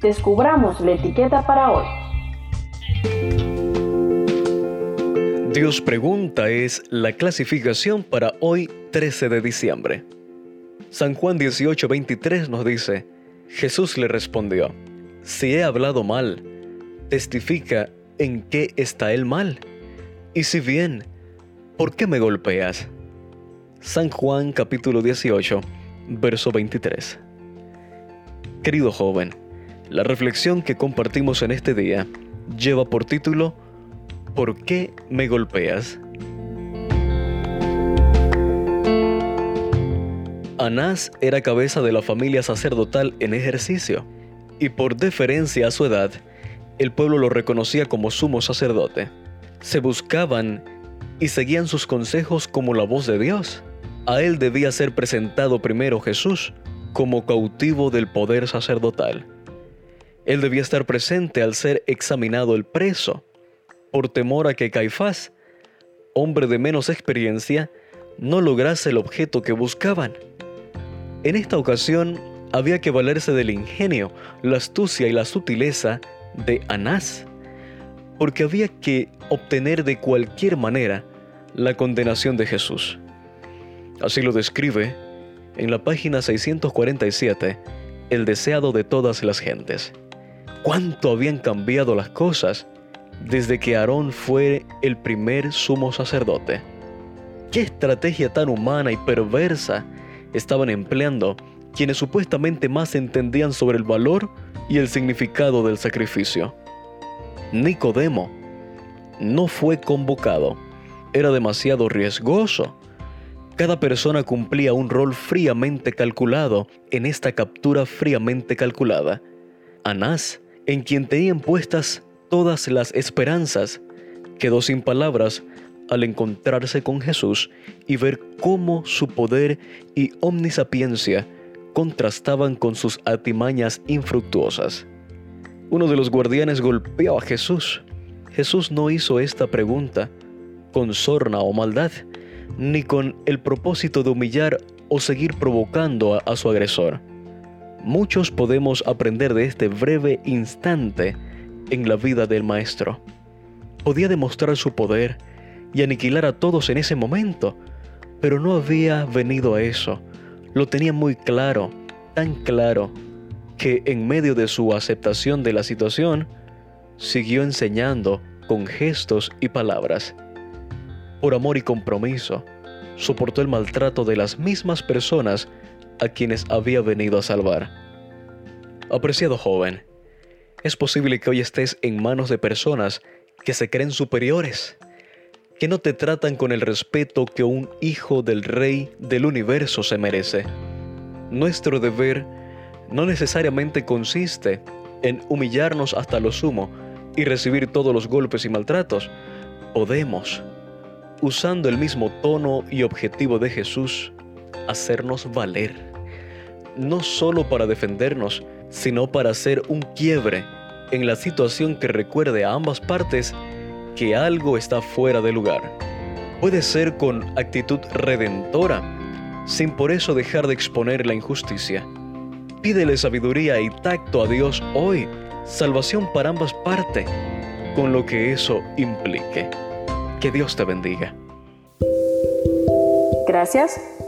descubramos la etiqueta para hoy. Dios pregunta es la clasificación para hoy 13 de diciembre. San Juan 18:23 nos dice, Jesús le respondió, si he hablado mal, testifica en qué está el mal. Y si bien, ¿por qué me golpeas? San Juan capítulo 18, verso 23. Querido joven, la reflexión que compartimos en este día lleva por título ¿Por qué me golpeas? Anás era cabeza de la familia sacerdotal en ejercicio, y por deferencia a su edad, el pueblo lo reconocía como sumo sacerdote. Se buscaban y seguían sus consejos como la voz de Dios. A él debía ser presentado primero Jesús como cautivo del poder sacerdotal. Él debía estar presente al ser examinado el preso por temor a que Caifás, hombre de menos experiencia, no lograse el objeto que buscaban. En esta ocasión había que valerse del ingenio, la astucia y la sutileza de Anás, porque había que obtener de cualquier manera la condenación de Jesús. Así lo describe en la página 647 el deseado de todas las gentes. ¿Cuánto habían cambiado las cosas desde que Aarón fue el primer sumo sacerdote. ¿Qué estrategia tan humana y perversa estaban empleando quienes supuestamente más entendían sobre el valor y el significado del sacrificio? Nicodemo no fue convocado. Era demasiado riesgoso. Cada persona cumplía un rol fríamente calculado en esta captura fríamente calculada. Anás, en quien tenían puestas todas las esperanzas, quedó sin palabras al encontrarse con Jesús y ver cómo su poder y omnisapiencia contrastaban con sus artimañas infructuosas. Uno de los guardianes golpeó a Jesús. Jesús no hizo esta pregunta con sorna o maldad, ni con el propósito de humillar o seguir provocando a, a su agresor. Muchos podemos aprender de este breve instante en la vida del maestro. Podía demostrar su poder y aniquilar a todos en ese momento, pero no había venido a eso. Lo tenía muy claro, tan claro, que en medio de su aceptación de la situación, siguió enseñando con gestos y palabras. Por amor y compromiso, soportó el maltrato de las mismas personas a quienes había venido a salvar. Apreciado joven, es posible que hoy estés en manos de personas que se creen superiores, que no te tratan con el respeto que un hijo del rey del universo se merece. Nuestro deber no necesariamente consiste en humillarnos hasta lo sumo y recibir todos los golpes y maltratos. Podemos, usando el mismo tono y objetivo de Jesús, hacernos valer, no solo para defendernos, sino para hacer un quiebre en la situación que recuerde a ambas partes que algo está fuera de lugar. Puede ser con actitud redentora, sin por eso dejar de exponer la injusticia. Pídele sabiduría y tacto a Dios hoy, salvación para ambas partes, con lo que eso implique. Que Dios te bendiga. Gracias